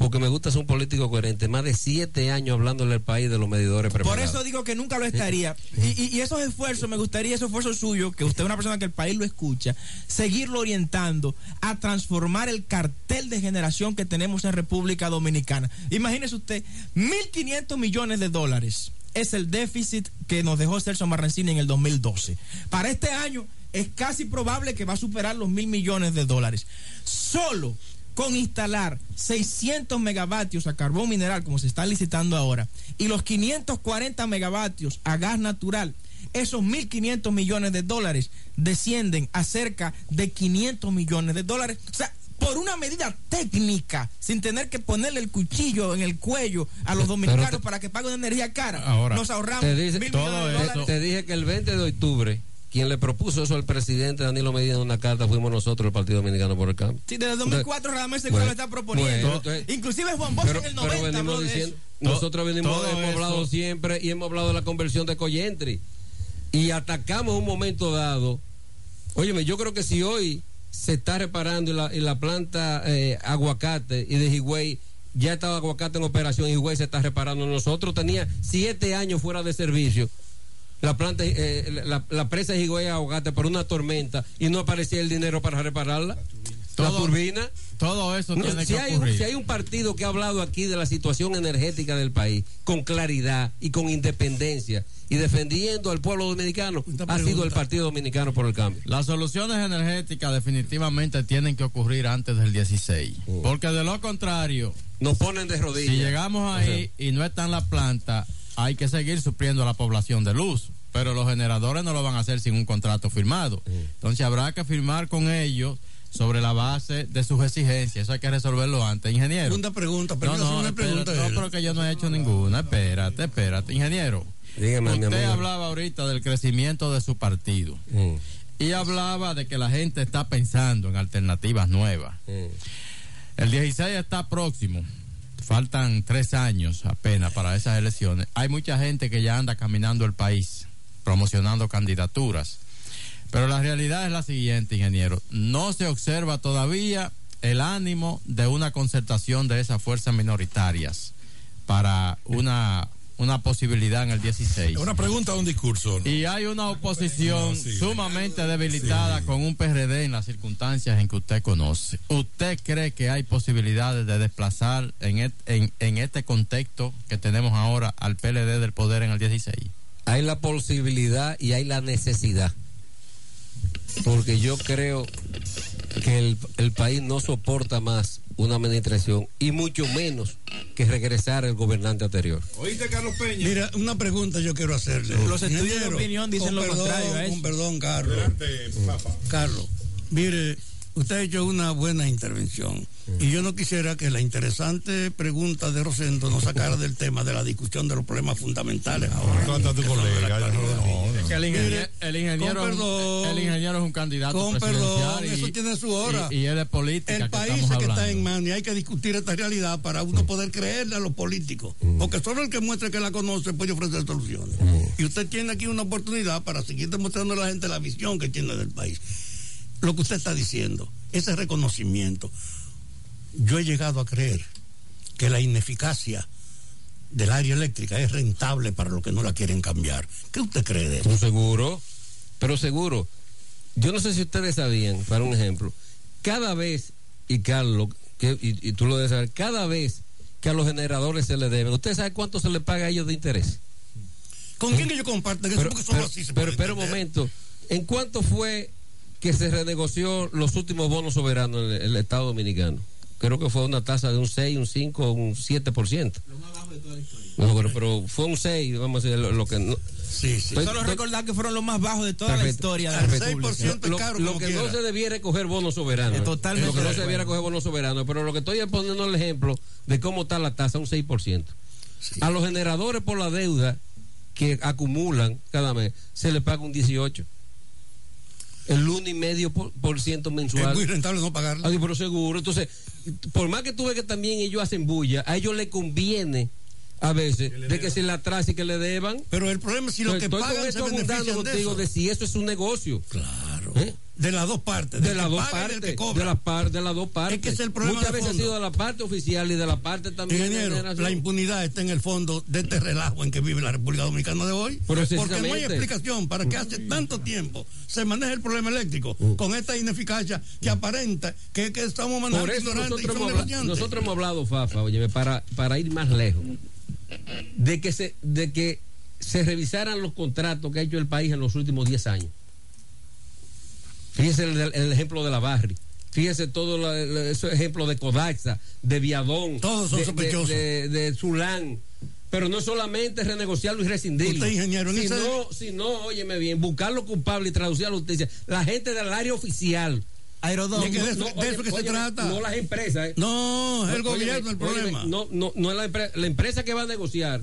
porque me gusta ser un político coherente. Más de siete años hablándole al país de los medidores preparados. Por eso digo que nunca lo estaría. Y, esos esfuerzos, me gustaría esos esfuerzos suyos, que usted es una persona que el país lo escucha, seguirlo orientando a transformar el cartel de generación que tenemos en República Dominicana. Imagínese usted, 1.500 millones de dólares es el déficit que nos dejó Celso Marrancini en el 2012. Para este año es casi probable que va a superar los mil millones de dólares. Solo con instalar 600 megavatios a carbón mineral, como se está licitando ahora, y los 540 megavatios a gas natural, esos 1.500 millones de dólares descienden a cerca de 500 millones de dólares. O sea, por una medida técnica, sin tener que ponerle el cuchillo en el cuello a los dominicanos para que paguen energía cara, nos ahorramos mil millones de dólares. Te dije que el 20 de octubre quien le propuso eso al presidente Danilo Medina en una carta fuimos nosotros, el Partido Dominicano por el Cambio. Sí, desde el 2004 realmente se lo está proponiendo. Inclusive Juan Bosch en el 90 diciendo, Nosotros venimos, hemos hablado siempre y hemos hablado de la conversión de Coyentri. Y atacamos un momento dado. Óyeme, yo creo que si hoy se está reparando en la, planta eh, aguacate y de Higüey ya estaba aguacate en operación y Higüey se está reparando. Nosotros tenía siete años fuera de servicio la planta, eh, la, la, presa de Higüey ahogate por una tormenta y no aparecía el dinero para repararla. la turbina. Todo eso tiene si que hay, si hay un partido que ha hablado aquí de la situación energética del país con claridad y con independencia y defendiendo al pueblo dominicano, ha sido el Partido Dominicano por el Cambio. Las soluciones energéticas definitivamente tienen que ocurrir antes del 16. Porque de lo contrario... Nos ponen de rodillas. Si llegamos ahí y no está en la planta, hay que seguir supliendo a la población de luz. Pero los generadores no lo van a hacer sin un contrato firmado. Entonces habrá que firmar con ellos sobre la base de sus exigencias. Eso hay que resolverlo antes, ingeniero. Segunda pregunta, pero no, no, una pregunta. No, pero que yo no he hecho ninguna. Espérate, espérate, ingeniero. Dígame, Usted hablaba ahorita del crecimiento de su partido. Mm. Y hablaba de que la gente está pensando en alternativas nuevas. Mm. El 16 está próximo. Faltan tres años apenas para esas elecciones. Hay mucha gente que ya anda caminando el país, promocionando candidaturas pero la realidad es la siguiente, ingeniero. No se observa todavía el ánimo de una concertación de esas fuerzas minoritarias para una, una posibilidad en el 16. Una pregunta o un discurso. Y hay una oposición sumamente debilitada con un PRD en las circunstancias en que usted conoce. ¿Usted cree que hay posibilidades de desplazar en, en, en este contexto que tenemos ahora al PLD del poder en el 16? Hay la posibilidad y hay la necesidad porque yo creo que el, país no soporta más una administración y mucho menos que regresar el gobernante anterior. Oíste, Carlos Peña. Mira, una pregunta yo quiero hacerle. Los estudios de opinión dicen lo contrario. Con perdón, Carlos. Carlos, mire, usted ha hecho una buena intervención. Y yo no quisiera que la interesante pregunta de Rosendo nos sacara del tema de la discusión de los problemas fundamentales ahora. el, ingeniero, el, ingeniero, es un candidato con perdón, eso tiene su hora. Y, él es política. El país es que está en mano y hay que discutir esta realidad para uno poder creerle a los políticos. Porque solo el que muestre que la conoce puede ofrecer soluciones. Y usted tiene aquí una oportunidad para seguir demostrando a la gente la visión que tiene del país. Lo que usted está diciendo, ese reconocimiento yo he llegado a creer que la ineficacia del área eléctrica es rentable para los que no la quieren cambiar. ¿Qué usted cree de eso? Seguro, pero seguro. Yo no sé si ustedes sabían, para un ejemplo, cada vez, y Carlos, que, y, tú lo debes saber, cada vez que a los generadores se le deben, ¿usted sabe cuánto se le paga a ellos de interés? ¿Con quién que yo comparto? Pero, pero, pero, un momento, ¿en cuánto fue que se renegoció los últimos bonos soberanos en el Estado Dominicano? Creo que fue una tasa de un 6, un 5, un 7%. Lo más bajo de toda la historia. No, pero, pero fue un 6, vamos a decir, lo, que no. Sí, sí. Solo recordar que fueron los más bajos de toda la historia de la República. Lo, caro lo que no se debiera coger bonos soberanos. Totalmente. Lo que no se debiera coger bonos soberanos. Pero lo que estoy poniendo el ejemplo de cómo está la tasa, un 6%. A los generadores por la deuda que acumulan cada mes, se le paga un 18% el 1,5% por, ciento mensual. Es muy rentable no pagarlo. Ah, pero seguro. Entonces, por más que tú ves que también ellos hacen bulla, a ellos les conviene a veces de que se le atrase y que le deban. Pero el problema es si lo que pagan se benefician contigo de, si eso es un negocio. Claro. ¿Eh? De las dos partes. De, las dos partes. De, la par, de las dos partes. Es que es el problema Muchas veces ha sido de la parte oficial y de la parte también. Ingeniero, la impunidad está en el fondo de este relajo en que vive la República Dominicana de hoy. Porque no hay explicación para que hace tanto tiempo se maneje el problema eléctrico mm. con esta ineficacia que aparenta que, que estamos manejando nosotros, hemos hablado, nosotros hemos hablado, Fafa, oye, para, para ir más lejos, de que se, de que se revisaran los contratos que ha hecho el país en los últimos 10 años Fíjese el, ejemplo de la Barri. Fíjese todo esos ejemplos de Codaxa, de Viadón, Todos son de, de, Zulán. Pero no solamente renegociarlo y rescindirlo. Usted, ingeniero, sino, sino, óyeme bien, buscar los culpables y traducir a la justicia. La gente del área oficial. Aerodón. de, eso, que se trata. No las empresas. ¿eh? No, es el gobierno el problema. no, no, no es la empresa. La empresa que va a negociar,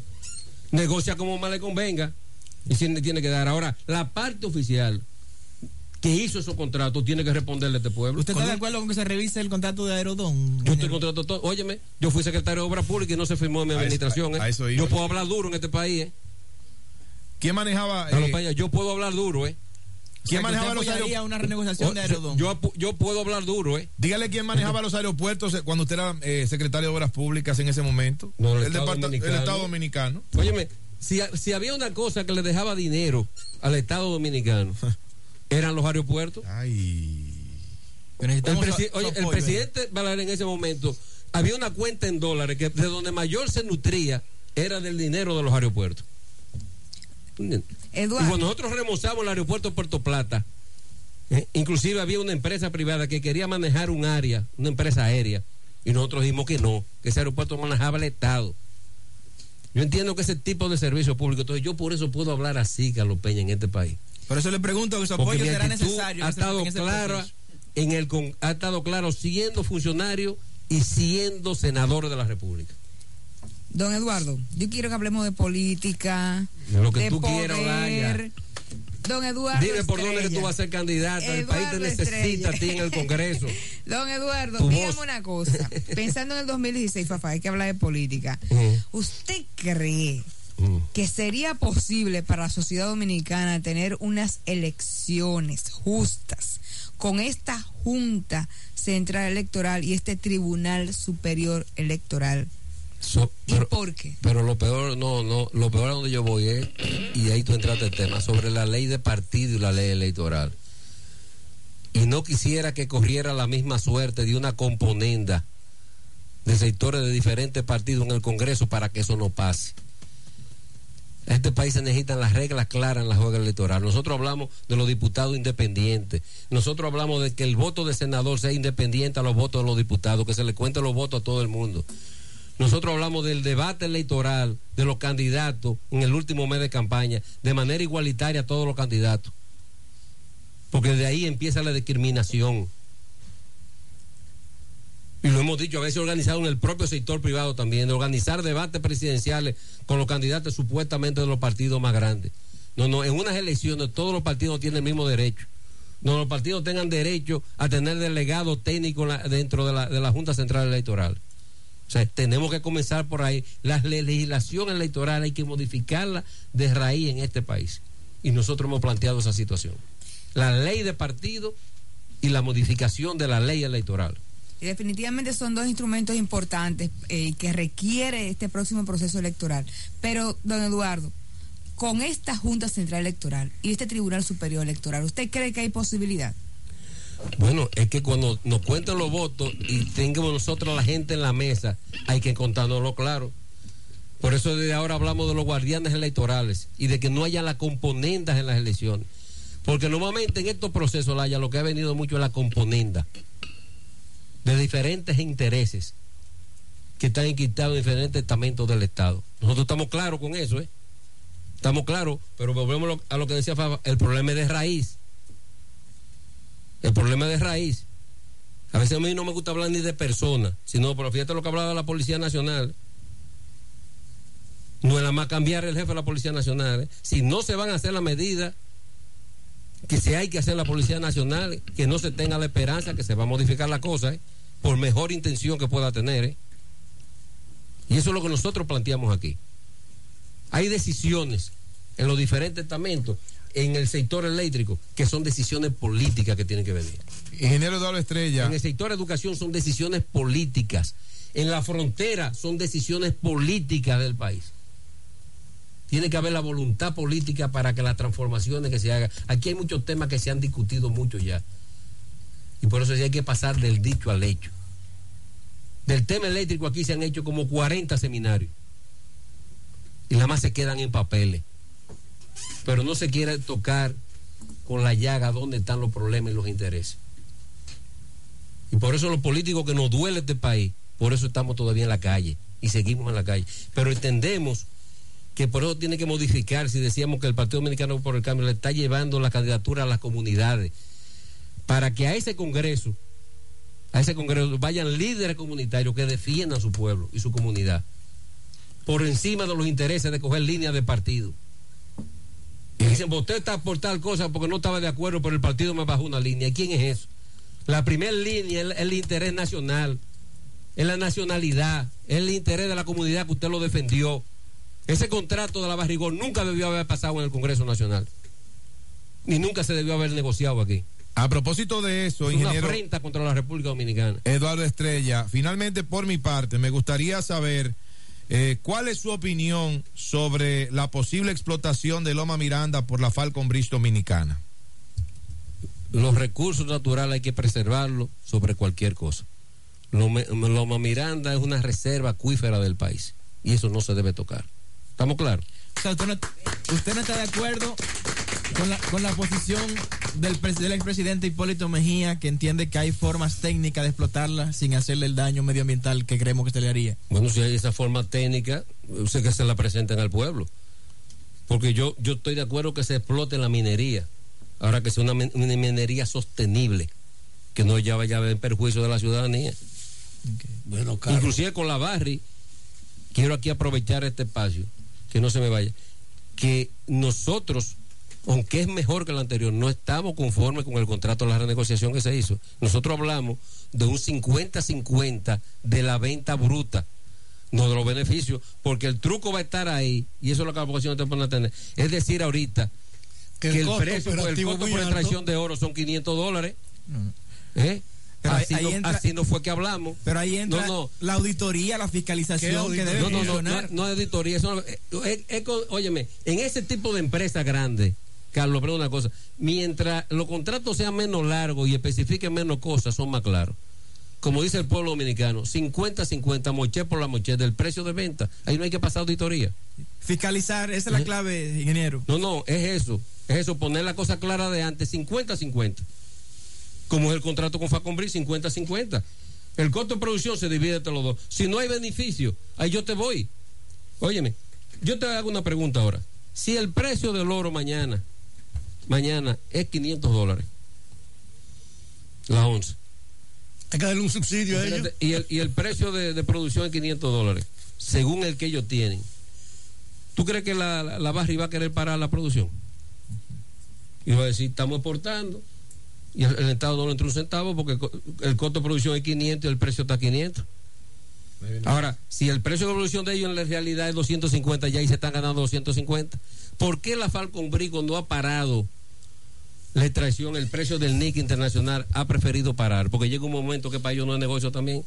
negocia como más le convenga. Y tiene que dar. Ahora, la parte oficial que hizo esos contratos tiene que responderle a este pueblo. ¿Usted está de acuerdo con que se revise el contrato de Aerodón? Yo estoy contrato todo. Óyeme, yo fui secretario de Obras Públicas y no se firmó en mi administración. ¿eh? yo puedo hablar duro en este país. ¿eh? ¿Quién manejaba? Eh, yo puedo hablar duro, ¿eh? ¿Quién manejaba los aeropuertos? una renegociación de Aerodón. Yo, yo, puedo hablar duro, ¿eh? Dígale quién manejaba los aeropuertos cuando usted era eh, secretario de Obras Públicas en ese momento. No, el, Estado, Dominicano. el Estado Dominicano. Óyeme, si, si había una cosa que le dejaba dinero al Estado Dominicano, eran los aeropuertos. Ay. El, presi oye, el presidente Balaguer en ese momento había una cuenta en dólares que de donde mayor se nutría era del dinero de los aeropuertos. Eduardo. Y cuando nosotros remozamos el aeropuerto de Puerto Plata, eh, inclusive había una empresa privada que quería manejar un área, una empresa aérea, y nosotros dijimos que no, que ese aeropuerto manejaba el Estado. Yo entiendo que ese tipo de servicio público, entonces yo por eso puedo hablar así, Carlos Peña, en este país. Por eso le pregunto que su apoyo será necesario. Ha ese- estado en clara proceso. en el con- ha estado claro siendo funcionario y siendo senador de la República. Don Eduardo, yo quiero que hablemos de política, De lo que de tú poder. quieras, Olaya. Don Eduardo. Dime por dónde que tú vas a ser candidata. el país te Eduardo necesita Estrella. a ti en el Congreso. Don Eduardo, Tu dígame voz. una cosa. Pensando en el 2016, Fafa, hay que hablar de política. ¿Usted cree Mm. que sería posible para la sociedad dominicana tener unas elecciones justas con esta Junta Central Electoral y este Tribunal Superior Electoral? So- ¿Y por qué? pero lo peor, no, no, lo peor a donde yo voy es, y ahí tú entraste el tema, sobre la ley de partido y la ley electoral. Y no quisiera que corriera la misma suerte de una componenda de sectores de diferentes partidos en el Congreso para que eso no pase. Este país se necesitan las reglas claras en la juega electoral. Nosotros hablamos de los diputados independientes. Nosotros hablamos de que el voto de senador sea independiente a los votos de los diputados, que se le cuenten los votos a todo el mundo. Nosotros hablamos del debate electoral de los candidatos en el último mes de campaña, de manera igualitaria a todos los candidatos. Porque de ahí empieza la discriminación. Y lo hemos dicho, a veces organizado en el propio sector privado también, organizar debates presidenciales con los candidatos supuestamente de los partidos más grandes. No, no, en unas elecciones todos los partidos tienen el mismo derecho. No, los partidos tengan derecho a tener delegados técnicos dentro de la, de la Junta Central Electoral. O sea, tenemos que comenzar por ahí. La le- legislación electoral hay que modificarla de raíz en este país. Y nosotros hemos planteado esa situación. La ley de partido y la modificación de la ley electoral. Definitivamente son dos instrumentos importantes eh, que requiere este próximo proceso electoral. Pero, don Eduardo, con esta Junta Central Electoral y este Tribunal Superior Electoral, ¿usted cree que hay posibilidad? Bueno, es que cuando nos cuenten los votos y tengamos nosotros la gente en la mesa, hay que contárnoslo claro. Por eso desde ahora hablamos de los guardianes electorales y de que no haya las componendas en las elecciones. Porque normalmente en estos procesos, Laya, lo que ha venido mucho es la componenda de diferentes intereses que están enquistados en diferentes estamentos del Estado. Nosotros estamos claros con eso, ¿eh? Estamos claros, pero volvemos a lo que decía Fafa, el problema es de raíz. El problema es de raíz. A veces a mí no me gusta hablar ni de personas, sino, pero fíjate lo que hablaba la Policía Nacional. No es nada más cambiar el jefe de la Policía Nacional. ¿eh? Si no se van a hacer las medidas que se hay que hacer la Policía Nacional, que no se tenga la esperanza que se va a modificar la cosa, ¿eh? Por mejor intención que pueda tener. ¿eh? Y eso es lo que nosotros planteamos aquí. Hay decisiones en los diferentes estamentos, en el sector eléctrico, que son decisiones políticas que tienen que venir. Ingeniero Eduardo Estrella. En el sector educación son decisiones políticas. En la frontera son decisiones políticas del país. Tiene que haber la voluntad política para que las transformaciones que se hagan. Aquí hay muchos temas que se han discutido mucho ya. Y por eso hay que pasar del dicho al hecho. Del tema eléctrico aquí se han hecho como 40 seminarios. Y nada más se quedan en papeles. Pero no se quiere tocar con la llaga dónde están los problemas y los intereses. Y por eso los políticos que nos duele este país, por eso estamos todavía en la calle y seguimos en la calle. Pero entendemos que por eso tiene que modificar, si decíamos que el Partido Dominicano por el Cambio le está llevando la candidatura a las comunidades, para que a ese Congreso, a ese Congreso vayan líderes comunitarios que defiendan su pueblo y su comunidad, por encima de los intereses de coger líneas de partido. Y dicen, "Pues usted está por tal cosa porque no estaba de acuerdo, pero el partido me bajó una línea. ¿Quién es eso? La primera línea es el, el interés nacional, es la nacionalidad, es el interés de la comunidad que usted lo defendió. Ese contrato de la barrigón nunca debió haber pasado en el Congreso Nacional. Ni nunca se debió haber negociado aquí. A propósito de eso, Es una ingeniero afrenta contra la República Dominicana. Eduardo Estrella, finalmente por mi parte, me gustaría saber Eh, ¿Cuál es su opinión sobre la posible explotación de Loma Miranda por la Falcon Bridge Dominicana? Los recursos naturales hay que preservarlos sobre cualquier cosa. Loma Miranda es una reserva acuífera del país y eso no se debe tocar. ¿Estamos claros? usted, no, está de acuerdo con la, con la posición del, del expresidente Hipólito Mejía, que entiende que hay formas técnicas de explotarla sin hacerle el daño medioambiental que creemos que se le haría. Bueno, si hay esa forma técnica, sé que se la presenten al pueblo. Porque yo, yo estoy de acuerdo que se explote la minería. Ahora que sea una, minería sostenible, que no ya vaya en perjuicio de la ciudadanía. Bueno, Inclusive con la Barri, quiero aquí aprovechar este espacio, que no se me vaya, que nosotros aunque es mejor que el anterior, no estamos conformes con el contrato de la renegociación que se hizo. Nosotros hablamos de un 50-50 de la venta bruta, no de los beneficios, porque el truco va a estar ahí, y eso es lo que la población te a tener. Es decir, ahorita, que, el, precio, el costo por extracción de oro son 500 dólares. ¿Eh? así, no, fue que hablamos. Pero ahí entra la auditoría, la fiscalización que debe no, no, no, no, no, auditoría. Eso, óyeme, en ese tipo de empresas grandes Carlos, pero una cosa, mientras los contratos sean menos largos y especifiquen menos cosas, son más claros. Como dice el pueblo dominicano, 50-50, moché por la moché del precio de venta. Ahí no hay que pasar auditoría. Fiscalizar, esa es la clave, ingeniero. No, no, es eso. Es eso, poner la cosa clara de antes, 50-50. Como es el contrato con Facombrí, 50-50. El costo de producción se divide entre los dos. Si no hay beneficio, ahí yo te voy. Óyeme, yo te hago una pregunta ahora. Si el precio del oro mañana mañana es 500 dólares. La once. Hay que darle un subsidio a ellos. Y el, y el precio de, producción es 500 dólares, según el que ellos tienen. ¿Tú crees que la, la, Barri va a querer parar la producción? Y va a decir, estamos exportando. Y el, Estado no le entra un centavo porque el, costo de producción es 500 y el precio está a 500. Ahora, si el precio de producción de ellos en la realidad es 250, ya ahí se están ganando 250. ¿Por qué la Falcon Brico no ha parado la extracción, el precio del NIC internacional ha preferido parar? Porque llega un momento que para ellos no es negocio también.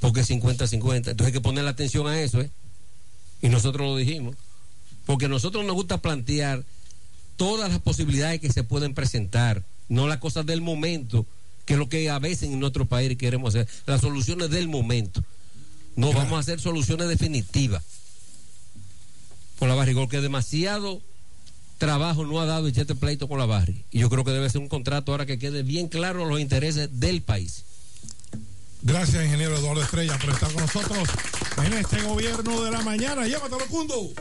Porque es 50-50. Entonces hay que poner la atención a eso, ¿eh? Y nosotros lo dijimos. Porque a nosotros nos gusta plantear todas las posibilidades que se pueden presentar, no las cosas del momento, que es lo que a veces en nuestro país queremos hacer, las soluciones del momento. No vamos a hacer soluciones definitivas por la barrigol, que demasiado trabajo no ha dado este pleito con la barri. Y yo creo que debe ser un contrato ahora que quede bien claro los intereses del país. Gracias, ingeniero Eduardo Estrella, por estar con nosotros en este gobierno de la mañana. Llévatelo, Cundo.